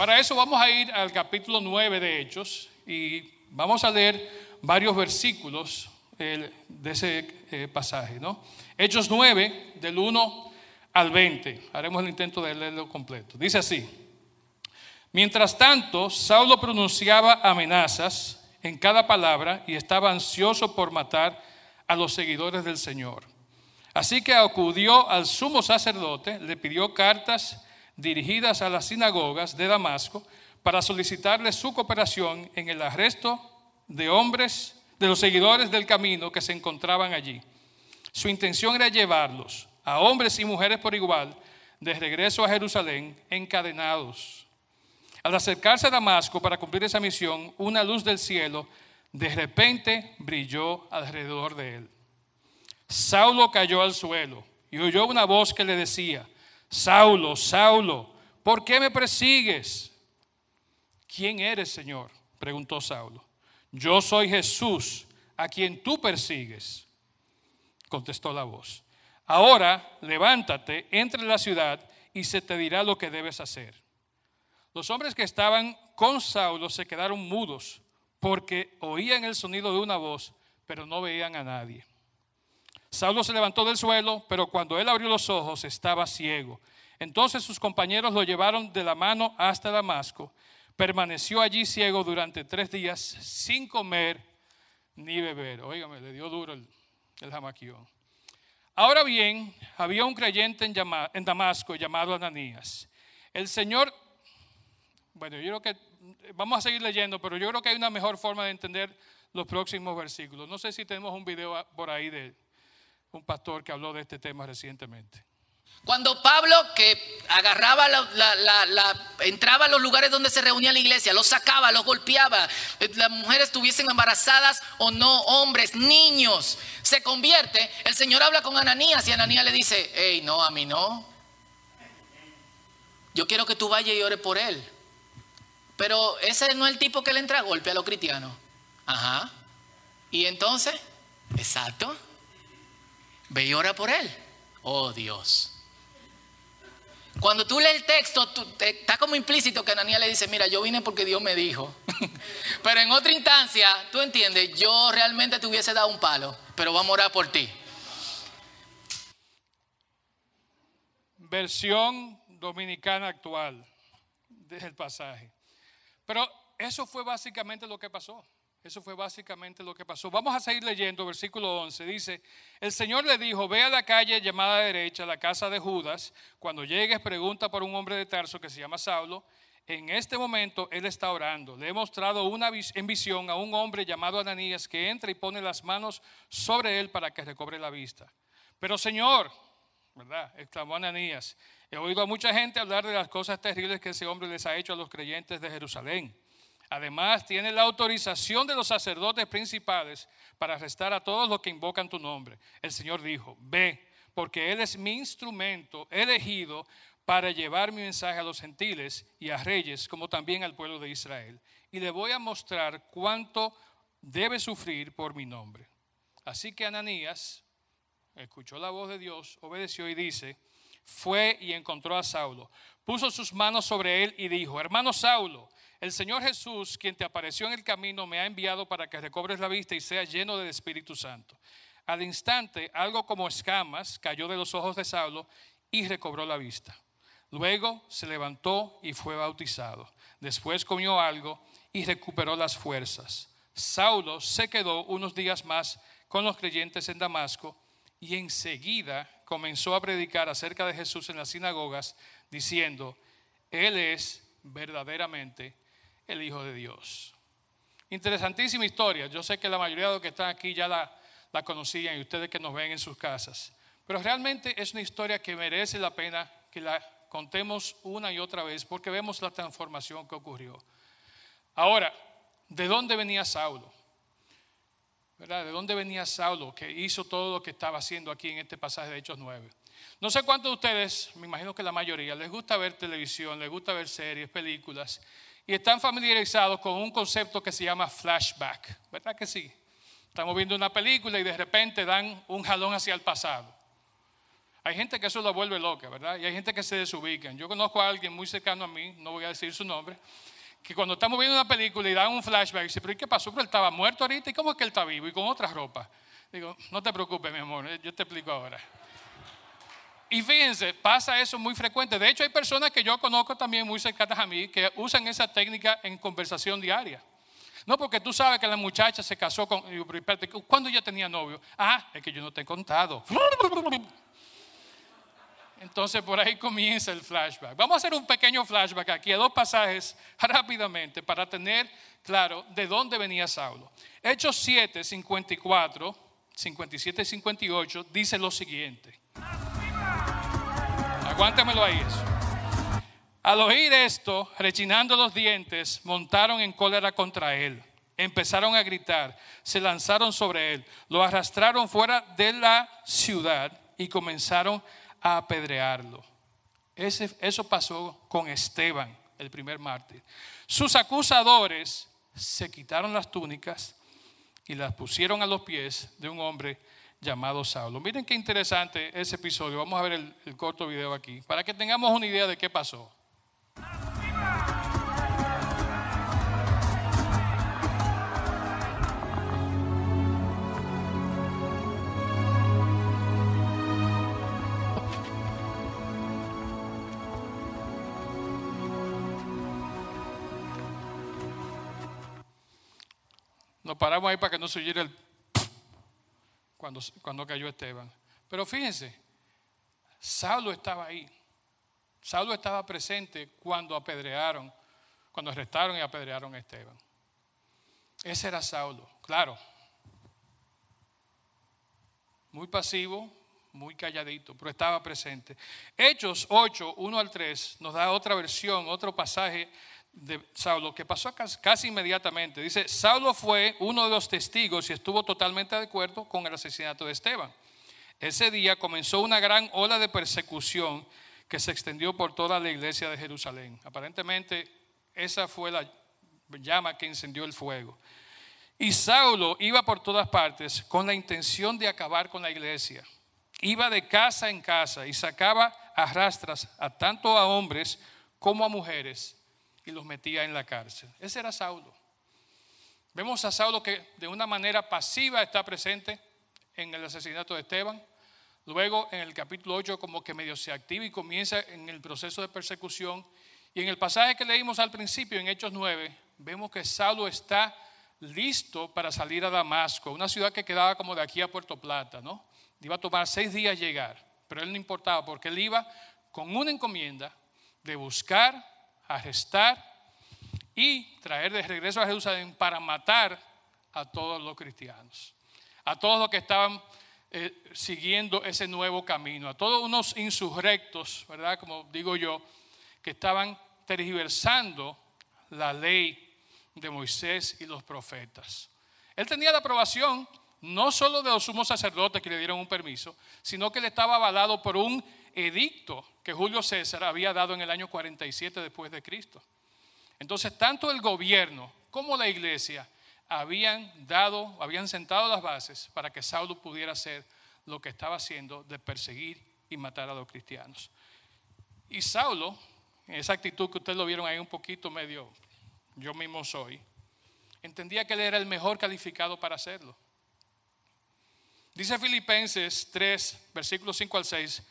Para eso vamos a ir al capítulo 9 de Hechos y vamos a leer varios versículos de ese eh, pasaje. ¿no? Hechos 9, del 1 al 20. Haremos el intento de leerlo completo. Dice así. Mientras tanto, Saulo pronunciaba amenazas en cada palabra y estaba ansioso por matar a los seguidores del Señor. Así que acudió al sumo sacerdote, le pidió cartas dirigidas a las sinagogas de Damasco para solicitarle su cooperación en el arresto de hombres, de los seguidores del camino que se encontraban allí. Su intención era llevarlos, a hombres y mujeres por igual, de regreso a Jerusalén encadenados. Al acercarse a Damasco para cumplir esa misión, una luz del cielo de repente brilló alrededor de él. Saulo cayó al suelo y oyó una voz que le decía, Saulo, Saulo, ¿por qué me persigues? ¿Quién eres, Señor? preguntó Saulo. Yo soy Jesús, a quien tú persigues, contestó la voz. Ahora levántate, entra en la ciudad y se te dirá lo que debes hacer. Los hombres que estaban con Saulo se quedaron mudos porque oían el sonido de una voz, pero no veían a nadie. Saulo se levantó del suelo, pero cuando él abrió los ojos estaba ciego. Entonces sus compañeros lo llevaron de la mano hasta Damasco. Permaneció allí ciego durante tres días sin comer ni beber. Óigame, le dio duro el, el jamaquión. Ahora bien, había un creyente en, en Damasco llamado Ananías. El Señor, bueno, yo creo que vamos a seguir leyendo, pero yo creo que hay una mejor forma de entender los próximos versículos. No sé si tenemos un video por ahí de un pastor que habló de este tema recientemente. Cuando Pablo, que agarraba, la, entraba a los lugares donde se reunía la iglesia, los sacaba, los golpeaba, eh, las mujeres estuviesen embarazadas o no, hombres, niños, se convierte, el Señor habla con Ananías y Ananías le dice, hey, no, a mí no. Yo quiero que tú vayas y ores por él. Pero ese no es el tipo que le entra a golpe a los cristianos. Ajá. Y entonces, exacto. Ve y ora por él. Oh Dios. Cuando tú lees el texto, está como implícito que Ananías le dice, mira, yo vine porque Dios me dijo. pero en otra instancia, tú entiendes, yo realmente te hubiese dado un palo, pero vamos a orar por ti. Versión dominicana actual del pasaje. Pero eso fue básicamente lo que pasó. Eso fue básicamente lo que pasó. Vamos a seguir leyendo, versículo 11. Dice, el Señor le dijo, ve a la calle llamada derecha, la casa de Judas. Cuando llegues, pregunta por un hombre de Tarso que se llama Saulo. En este momento él está orando. Le he mostrado una en visión a un hombre llamado Ananías que entra y pone las manos sobre él para que recobre la vista. Pero Señor, ¿verdad? Exclamó Ananías. He oído a mucha gente hablar de las cosas terribles que ese hombre les ha hecho a los creyentes de Jerusalén. Además, tiene la autorización de los sacerdotes principales para arrestar a todos los que invocan tu nombre. El Señor dijo, ve, porque Él es mi instrumento elegido para llevar mi mensaje a los gentiles y a reyes, como también al pueblo de Israel. Y le voy a mostrar cuánto debe sufrir por mi nombre. Así que Ananías escuchó la voz de Dios, obedeció y dice, fue y encontró a Saulo. Puso sus manos sobre él y dijo, hermano Saulo, el Señor Jesús, quien te apareció en el camino, me ha enviado para que recobres la vista y seas lleno del Espíritu Santo. Al instante, algo como escamas cayó de los ojos de Saulo y recobró la vista. Luego se levantó y fue bautizado. Después comió algo y recuperó las fuerzas. Saulo se quedó unos días más con los creyentes en Damasco y enseguida comenzó a predicar acerca de Jesús en las sinagogas, diciendo, Él es verdaderamente el Hijo de Dios. Interesantísima historia. Yo sé que la mayoría de los que están aquí ya la, conocían y ustedes que nos ven en sus casas. Pero realmente es una historia que merece la pena que la contemos una y otra vez porque vemos la transformación que ocurrió. Ahora, ¿de dónde venía Saulo? ¿De dónde venía Saulo que hizo todo lo que estaba haciendo aquí en este pasaje de Hechos 9? No sé cuántos de ustedes, me imagino que la mayoría, les gusta ver televisión, les gusta ver series, películas, y están familiarizados con un concepto que se llama flashback, ¿verdad que sí? Estamos viendo una película y de repente dan un jalón hacia el pasado. Hay gente que eso lo vuelve loca, ¿verdad? Y hay gente que se desubica. Yo conozco a alguien muy cercano a mí, no voy a decir su nombre, que cuando estamos viendo una película y dan un flashback, dice, pero ¿y qué pasó? Pero él estaba muerto ahorita, ¿y cómo es que él está vivo? Y con otra ropa. Digo, no te preocupes, mi amor, yo te explico ahora. Y fíjense, pasa eso muy frecuente. De hecho, hay personas que yo conozco también muy cercanas a mí que usan esa técnica en conversación diaria. No porque tú sabes que la muchacha se casó con... ¿Cuándo ya tenía novio? Ah, es que yo no te he contado. Entonces por ahí comienza el flashback. Vamos a hacer un pequeño flashback aquí a dos pasajes rápidamente para tener claro de dónde venía Saulo. Hechos 7, 54, 57 y 58 dice lo siguiente. Aguántamelo ahí eso. Al oír esto, rechinando los dientes, montaron en cólera contra él. Empezaron a gritar, se lanzaron sobre él, lo arrastraron fuera de la ciudad y comenzaron a apedrearlo. eso pasó con Esteban, el primer mártir. Sus acusadores se quitaron las túnicas y las pusieron a los pies de un hombre llamado Saulo. Miren qué interesante ese episodio. Vamos a ver el, corto video aquí, para que tengamos una idea de qué pasó. Nos paramos ahí para que no se oyera el cuando, cuando cayó Esteban. Pero fíjense, Saulo estaba ahí. Saulo estaba presente cuando apedrearon, cuando arrestaron y apedrearon a Esteban. Ese era Saulo, claro. Muy pasivo, muy calladito, pero estaba presente. Hechos 8, 1 al 3 nos da otra versión, otro pasaje de Saulo, que pasó casi inmediatamente. Dice, Saulo fue uno de los testigos y estuvo totalmente de acuerdo con el asesinato de Esteban. Ese día comenzó una gran ola de persecución que se extendió por toda la iglesia de Jerusalén. Aparentemente, esa fue la llama que encendió el fuego. Y Saulo iba por todas partes con la intención de acabar con la iglesia. Iba de casa en casa y sacaba a rastras a tanto a hombres como a mujeres y los metía en la cárcel. Ese era Saulo. Vemos a Saulo que de una manera pasiva está presente en el asesinato de Esteban. Luego en el capítulo 8 como que medio se activa y comienza en el proceso de persecución. Y en el pasaje que leímos al principio, en Hechos 9, vemos que Saulo está listo para salir a Damasco, una ciudad que quedaba como de aquí a Puerto Plata, ¿no? Iba a tomar seis días llegar, pero él no importaba porque él iba con una encomienda de buscar arrestar y traer de regreso a Jerusalén para matar a todos los cristianos, a todos los que estaban eh, siguiendo ese nuevo camino, a todos unos insurrectos, ¿verdad? Como digo yo, que estaban tergiversando la ley de Moisés y los profetas. Él tenía la aprobación no solo de los sumos sacerdotes que le dieron un permiso, sino que le estaba avalado por un edicto que Julio César había dado en el año 47 después de Cristo. Entonces, tanto el gobierno como la iglesia habían dado, habían sentado las bases para que Saulo pudiera hacer lo que estaba haciendo de perseguir y matar a los cristianos. Y Saulo, en esa actitud que ustedes lo vieron ahí un poquito medio, yo mismo soy, entendía que él era el mejor calificado para hacerlo. Dice Filipenses 3, versículos 5 al 6,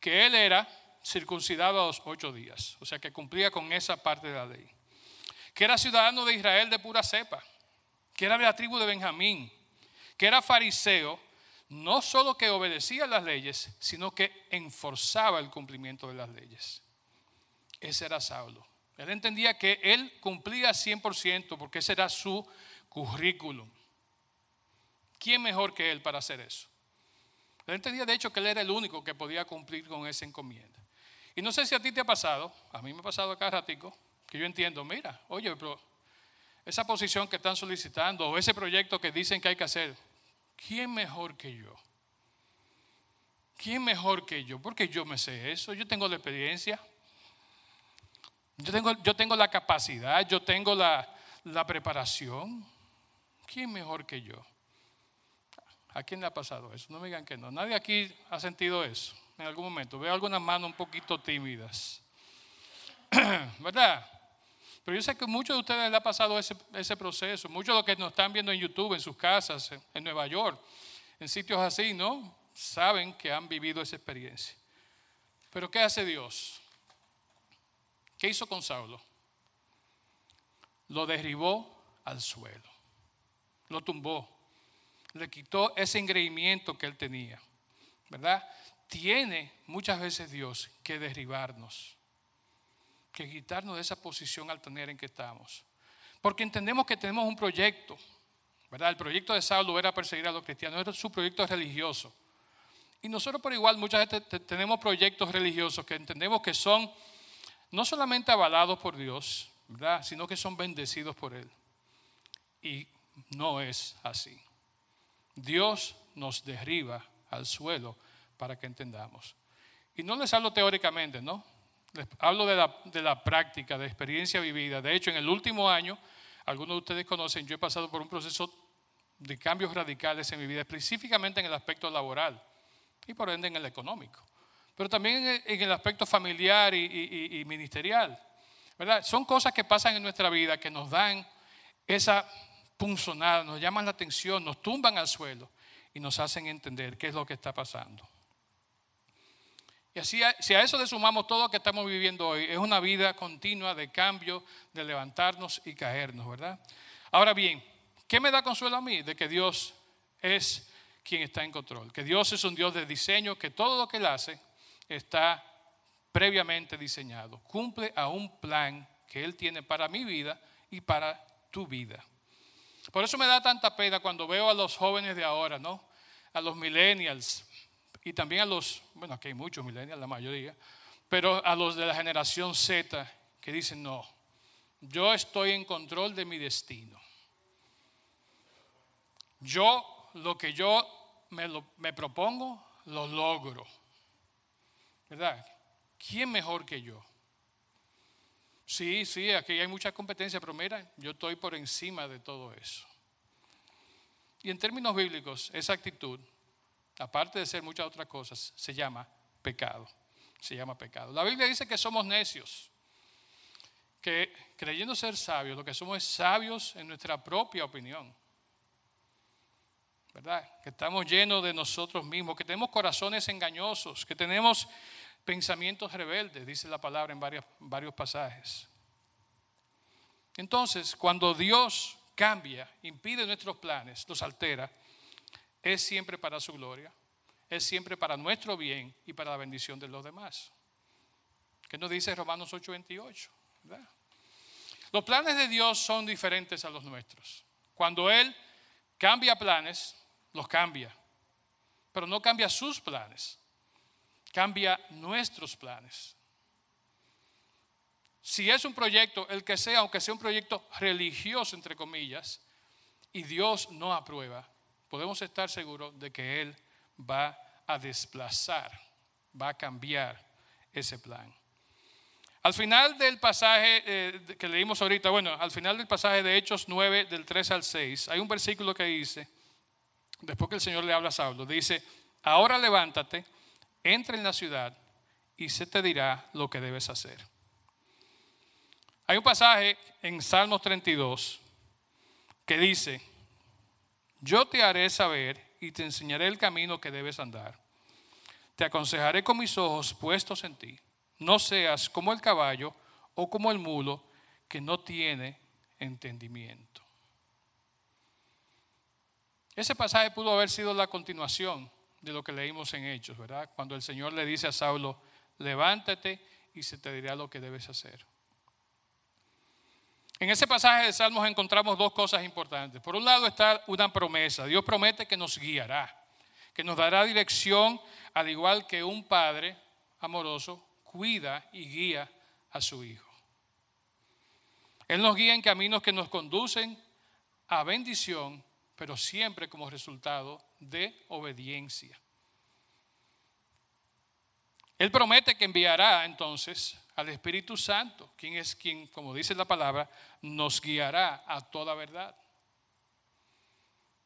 que él era circuncidado a los ocho días, o sea que cumplía con esa parte de la ley, que era ciudadano de Israel de pura cepa, que era de la tribu de Benjamín, que era fariseo, no solo que obedecía las leyes, sino que enforzaba el cumplimiento de las leyes. Ese era Saulo. Él entendía que él cumplía 100% porque ese era su currículum. ¿Quién mejor que él para hacer eso? Él entendía de hecho que él era el único que podía cumplir con esa encomienda. Y no sé si a ti te ha pasado, a mí me ha pasado acá ratico, que yo entiendo, mira, oye, pero esa posición que están solicitando o ese proyecto que dicen que hay que hacer, ¿quién mejor que yo? ¿Quién mejor que yo? Porque yo me sé eso, yo tengo la experiencia, yo tengo, yo tengo la capacidad, yo tengo la, la preparación. ¿Quién mejor que yo? ¿A quién le ha pasado eso? No me digan que no. Nadie aquí ha sentido eso. en algún momento. Veo algunas manos un poquito tímidas. ¿Verdad? Pero yo sé que muchos de ustedes le ha pasado ese, ese, proceso. Muchos de los que nos están viendo en YouTube, en sus casas, en Nueva York, en sitios así, ¿no? Saben que han vivido esa experiencia. Pero ¿qué hace Dios? ¿Qué hizo con Saulo? Lo derribó al suelo. Lo tumbó. Le quitó ese engreimiento que él tenía. ¿Verdad? Tiene muchas veces Dios que derribarnos que quitarnos de esa posición altanera en que estamos. Porque entendemos que tenemos un proyecto, ¿verdad? El proyecto de Saulo era perseguir a los cristianos, era su proyecto religioso. Y nosotros por igual muchas veces tenemos proyectos religiosos que entendemos que son no solamente avalados por Dios, ¿verdad? Sino que son bendecidos por Él. Y no es así. Dios nos derriba al suelo para que entendamos. Y no les hablo teóricamente, ¿no? hablo de la, de la práctica, de experiencia vivida. De hecho, en el último año, algunos de ustedes conocen, yo he pasado por un proceso de cambios radicales en mi vida, específicamente en el aspecto laboral y por ende en el económico, pero también en el aspecto familiar y, ministerial. ¿verdad? Son cosas que pasan en nuestra vida que nos dan esa punzonada, nos llaman la atención, nos tumban al suelo y nos hacen entender qué es lo que está pasando. Y así, si a eso le sumamos todo lo que estamos viviendo hoy, es una vida continua de cambio, de levantarnos y caernos, ¿verdad? Ahora bien, ¿qué me da consuelo a mí? De que Dios es quien está en control, que Dios es un Dios de diseño, que todo lo que Él hace está previamente diseñado, cumple a un plan que Él tiene para mi vida y para tu vida. Por eso me da tanta pena cuando veo a los jóvenes de ahora, ¿no? A los millennials, y también a los, bueno, aquí hay muchos millennials, la mayoría, pero a los de la generación Z que dicen, no, yo estoy en control de mi destino. Yo, lo que yo me, me propongo, lo logro. ¿Verdad? ¿Quién mejor que yo? Sí, sí, aquí hay mucha competencia, pero mira, yo estoy por encima de todo eso. Y en términos bíblicos, esa actitud aparte de ser muchas otras cosas, se llama pecado. Se llama pecado. La Biblia dice que somos necios, que creyendo ser sabios, lo que somos es sabios en nuestra propia opinión. ¿Verdad? Que estamos llenos de nosotros mismos, que tenemos corazones engañosos, que tenemos pensamientos rebeldes, dice la palabra en varios pasajes. Entonces, cuando Dios cambia, impide nuestros planes, los altera, es siempre para su gloria, es siempre para nuestro bien y para la bendición de los demás. ¿Qué nos dice Romanos 8:28? Los planes de Dios son diferentes a los nuestros. Cuando Él cambia planes, los cambia, pero no cambia sus planes, cambia nuestros planes. Si es un proyecto, el que sea, aunque sea un proyecto religioso, entre comillas, y Dios no aprueba, podemos estar seguros de que Él va a desplazar, va a cambiar ese plan. Al final del pasaje eh, que leímos ahorita, bueno, al final del pasaje de Hechos 9, del 3 al 6, hay un versículo que dice, después que el Señor le habla a Saulo, dice, ahora levántate, entra en la ciudad y se te dirá lo que debes hacer. Hay un pasaje en Salmos 32 que dice, yo te haré saber y te enseñaré el camino que debes andar. Te aconsejaré con mis ojos puestos en ti. No seas como el caballo o como el mulo que no tiene entendimiento. Ese pasaje pudo haber sido la continuación de lo que leímos en Hechos, ¿verdad? Cuando el Señor le dice a Saulo, levántate y se te dirá lo que debes hacer. En ese pasaje de Salmos encontramos dos cosas importantes. Por un lado está una promesa. Dios promete que nos guiará, que nos dará dirección, al igual que un padre amoroso cuida y guía a su hijo. Él nos guía en caminos que nos conducen a bendición, pero siempre como resultado de obediencia. Él promete que enviará entonces al Espíritu Santo, quien es quien, como dice la palabra, nos guiará a toda verdad.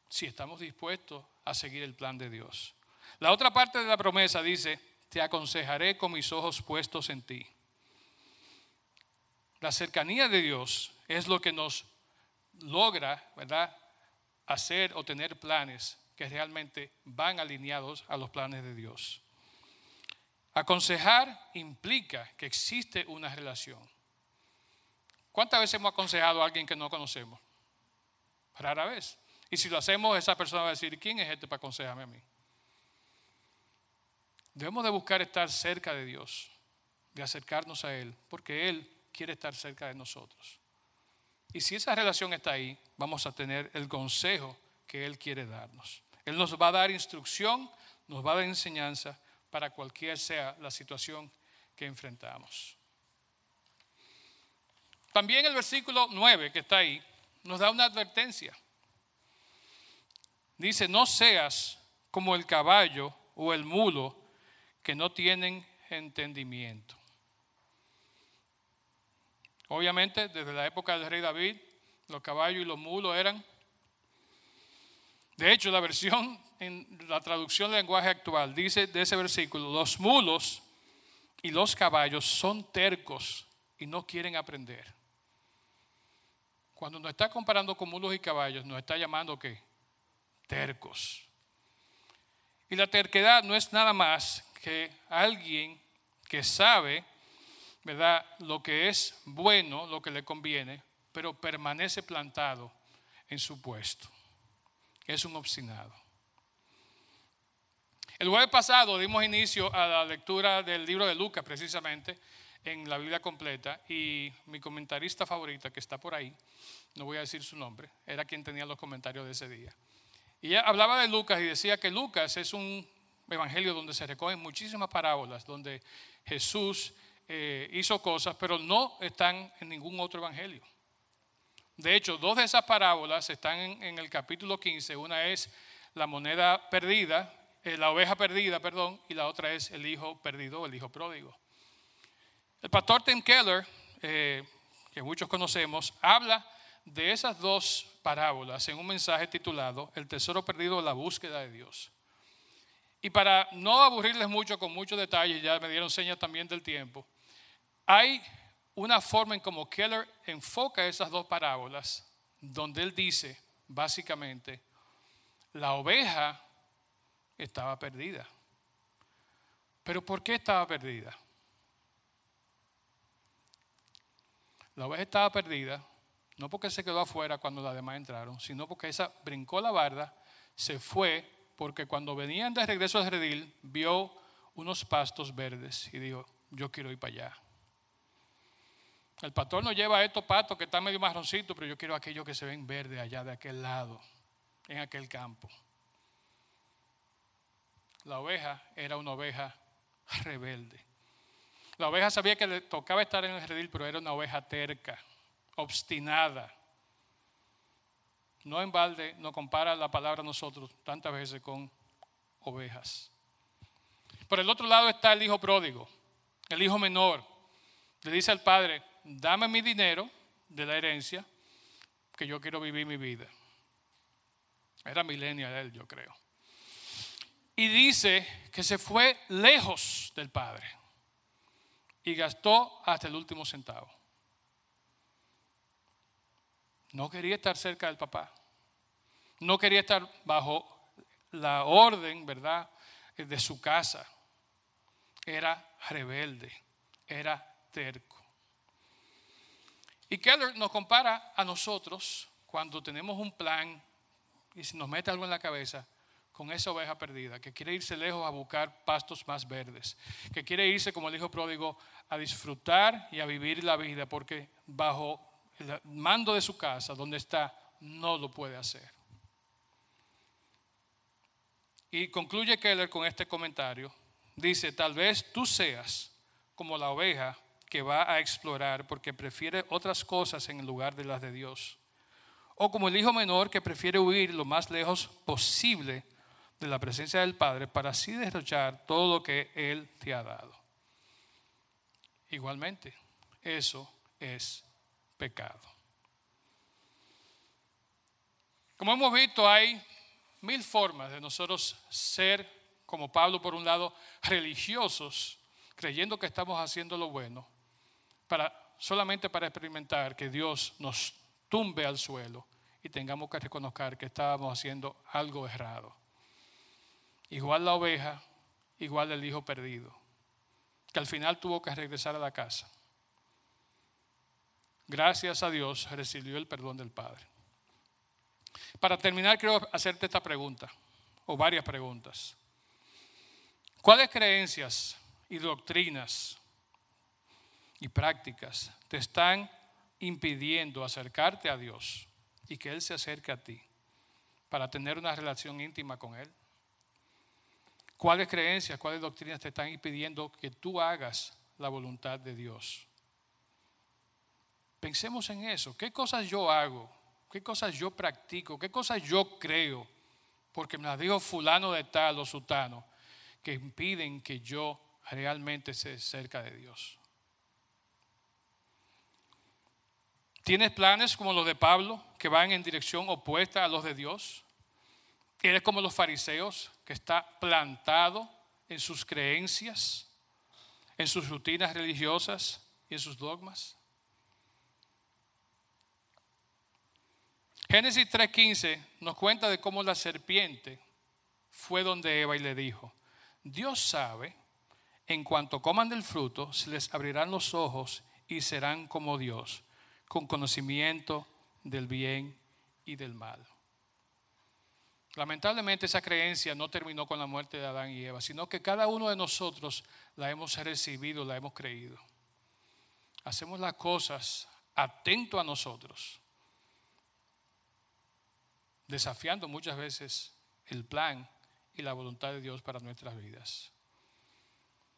Si estamos dispuestos a seguir el plan de Dios. La otra parte de la promesa dice, te aconsejaré con mis ojos puestos en ti. La cercanía de Dios es lo que nos logra, ¿verdad?, hacer o tener planes que realmente van alineados a los planes de Dios. Aconsejar implica que existe una relación. ¿Cuántas veces hemos aconsejado a alguien que no conocemos? Rara vez. Y si lo hacemos, esa persona va a decir, ¿quién es este para aconsejarme a mí? Debemos de buscar estar cerca de Dios, de acercarnos a Él, porque Él quiere estar cerca de nosotros. Y si esa relación está ahí, vamos a tener el consejo que Él quiere darnos. Él nos va a dar instrucción, nos va a dar enseñanza para cualquier sea la situación que enfrentamos. También el versículo 9 que está ahí nos da una advertencia. Dice, no seas como el caballo o el mulo que no tienen entendimiento. Obviamente, desde la época del rey David, los caballos y los mulos eran... De hecho, la versión en la traducción del lenguaje actual dice de ese versículo, los mulos y los caballos son tercos y no quieren aprender. Cuando nos está comparando con mulos y caballos, nos está llamando ¿qué? Tercos. Y la terquedad no es nada más que alguien que sabe, ¿verdad?, lo que es bueno, lo que le conviene, pero permanece plantado en su puesto. Es un obstinado. El jueves pasado dimos inicio a la lectura del libro de Lucas, precisamente, en la Biblia completa, y mi comentarista favorita, que está por ahí, no voy a decir su nombre, era quien tenía los comentarios de ese día. Y ella hablaba de Lucas y decía que Lucas es un evangelio donde se recogen muchísimas parábolas, donde Jesús eh, hizo cosas, pero no están en ningún otro evangelio. De hecho, dos de esas parábolas están en, el capítulo 15. Una es la moneda perdida eh, la oveja perdida, perdón, y la otra es el hijo perdido, el hijo pródigo. El pastor Tim Keller, eh, que muchos conocemos, habla de esas dos parábolas en un mensaje titulado El tesoro perdido, la búsqueda de Dios. Y para no aburrirles mucho con muchos detalles, ya me dieron señas también del tiempo, hay una forma en cómo Keller enfoca esas dos parábolas, donde él dice, básicamente, la oveja estaba perdida. ¿Pero por qué estaba perdida? La oveja estaba perdida, no porque se quedó afuera cuando las demás entraron, sino porque esa brincó la barda, se fue, porque cuando venían de regreso al redil, vio unos pastos verdes y dijo, yo quiero ir para allá. El pastor nos lleva a estos patos que están medio marroncitos, pero yo quiero aquellos que se ven verdes allá de aquel lado, en aquel campo. La oveja era una oveja rebelde. La oveja sabía que le tocaba estar en el redil, pero era una oveja terca, obstinada. No en balde no compara la palabra nosotros tantas veces con ovejas. Por el otro lado está el hijo pródigo, el hijo menor. Le dice al padre, dame mi dinero de la herencia, que yo quiero vivir mi vida. Era millennial él, yo creo y dice que se fue lejos del Padre y gastó hasta el último centavo. No quería estar cerca del papá. No quería estar bajo la orden, ¿verdad?, de su casa. Era rebelde, era terco. Y Keller nos compara a nosotros cuando tenemos un plan y si nos mete algo en la cabeza, con esa oveja perdida, que quiere irse lejos a buscar pastos más verdes, que quiere irse, como el hijo pródigo, a disfrutar y a vivir la vida, porque bajo el mando de su casa, donde está, no lo puede hacer. Y concluye Keller con este comentario. Dice, tal vez tú seas como la oveja que va a explorar porque prefiere otras cosas en lugar de las de Dios. O como el hijo menor que prefiere huir lo más lejos posible de la presencia del Padre para así derrochar todo lo que Él te ha dado. Igualmente, eso es pecado. Como hemos visto, hay mil formas de nosotros ser como Pablo por un lado, religiosos, creyendo que estamos haciendo lo bueno, solamente para experimentar que Dios nos tumbe al suelo y tengamos que reconocer que estábamos haciendo algo errado. Igual la oveja, igual el hijo perdido, que al final tuvo que regresar a la casa. Gracias a Dios recibió el perdón del Padre. Para terminar, quiero hacerte esta pregunta, o varias preguntas. ¿Cuáles creencias y doctrinas y prácticas te están impidiendo acercarte a Dios y que Él se acerque a ti para tener una relación íntima con Él? ¿Cuáles creencias, cuáles doctrinas te están impidiendo que tú hagas la voluntad de Dios? Pensemos en eso. ¿Qué cosas yo hago? ¿Qué cosas yo practico? ¿Qué cosas yo creo? Porque me las dijo fulano de tal o sutano que impiden que yo realmente esté cerca de Dios. ¿Tienes planes como los de Pablo que van en dirección opuesta a los de Dios? ¿Eres como los fariseos que está plantado en sus creencias, en sus rutinas religiosas y en sus dogmas? Génesis 3:15 nos cuenta de cómo la serpiente fue donde Eva y le dijo, Dios sabe, en cuanto coman del fruto, se les abrirán los ojos y serán como Dios, con conocimiento del bien y del mal. Lamentablemente esa creencia no terminó con la muerte de Adán y Eva, sino que cada uno de nosotros la hemos recibido, la hemos creído. Hacemos las cosas atento a nosotros, desafiando muchas veces el plan y la voluntad de Dios para nuestras vidas.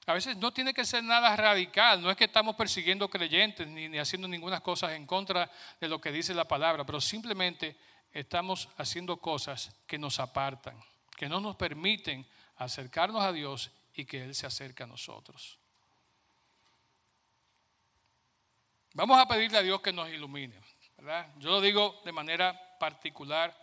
A veces no tiene que ser nada radical, no es que estamos persiguiendo creyentes ni, haciendo ninguna cosa en contra de lo que dice la palabra, pero simplemente estamos haciendo cosas que nos apartan, que no nos permiten acercarnos a Dios y que Él se acerque a nosotros. Vamos a pedirle a Dios que nos ilumine, ¿verdad? Yo lo digo de manera particular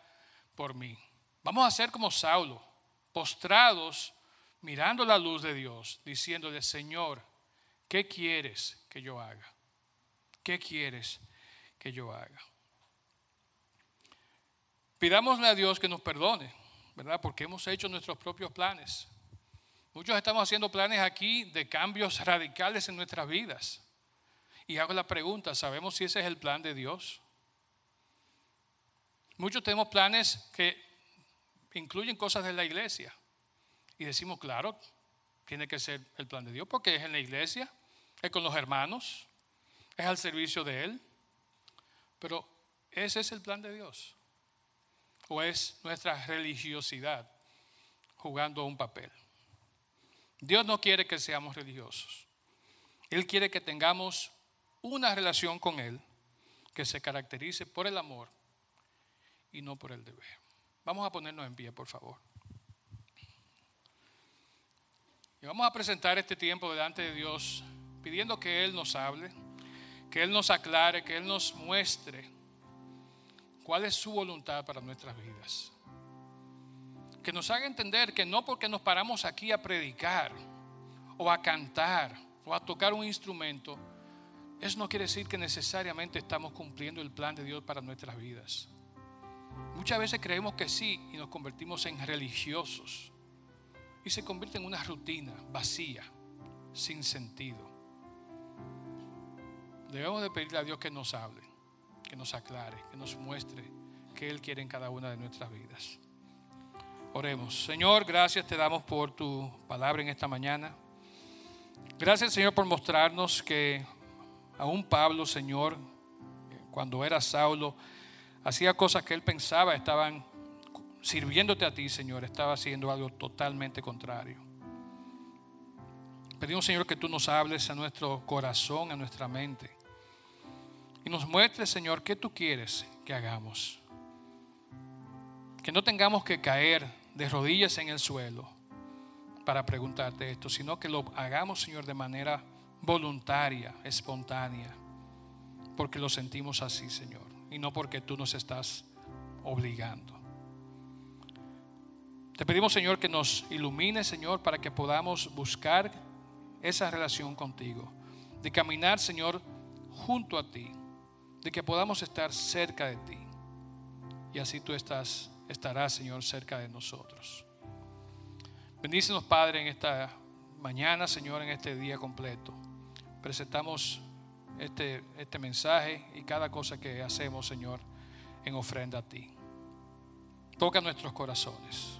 por mí. Vamos a ser como Saulo, postrados, mirando la luz de Dios, diciéndole, Señor, ¿qué quieres que yo haga? ¿Qué quieres que yo haga? Pidámosle a Dios que nos perdone, ¿verdad? Porque hemos hecho nuestros propios planes. Muchos estamos haciendo planes aquí de cambios radicales en nuestras vidas. Y hago la pregunta, ¿sabemos si ese es el plan de Dios? Muchos tenemos planes que incluyen cosas de la iglesia. Y decimos, claro, tiene que ser el plan de Dios porque es en la iglesia, es con los hermanos, es al servicio de Él. Pero ese es el plan de Dios o es nuestra religiosidad jugando un papel. Dios no quiere que seamos religiosos. Él quiere que tengamos una relación con Él que se caracterice por el amor y no por el deber. Vamos a ponernos en pie, por favor. Y vamos a presentar este tiempo delante de Dios pidiendo que Él nos hable, que Él nos aclare, que Él nos muestre cuál es su voluntad para nuestras vidas. Que nos haga entender que no porque nos paramos aquí a predicar o a cantar o a tocar un instrumento, eso no quiere decir que necesariamente estamos cumpliendo el plan de Dios para nuestras vidas. Muchas veces creemos que sí y nos convertimos en religiosos y se convierte en una rutina vacía, sin sentido. Debemos de pedirle a Dios que nos hable que nos aclare, que nos muestre qué Él quiere en cada una de nuestras vidas. Oremos. Señor, gracias te damos por tu palabra en esta mañana. Gracias, Señor, por mostrarnos que aún Pablo, Señor, cuando era Saulo, hacía cosas que él pensaba estaban sirviéndote a ti, Señor, estaba haciendo algo totalmente contrario. Pedimos, Señor, que tú nos hables a nuestro corazón, a nuestra mente y nos muestre, Señor, qué tú quieres que hagamos. Que no tengamos que caer de rodillas en el suelo para preguntarte esto, sino que lo hagamos, Señor, de manera voluntaria, espontánea, porque lo sentimos así, Señor, y no porque tú nos estás obligando. Te pedimos, Señor, que nos ilumine, Señor, para que podamos buscar esa relación contigo. De caminar, Señor, junto a ti. De que podamos estar cerca de ti. Y así tú estás, estarás, Señor, cerca de nosotros. Bendícenos, Padre, en esta mañana, Señor, en este día completo. Presentamos este, este mensaje y cada cosa que hacemos, Señor, en ofrenda a ti. Toca nuestros corazones.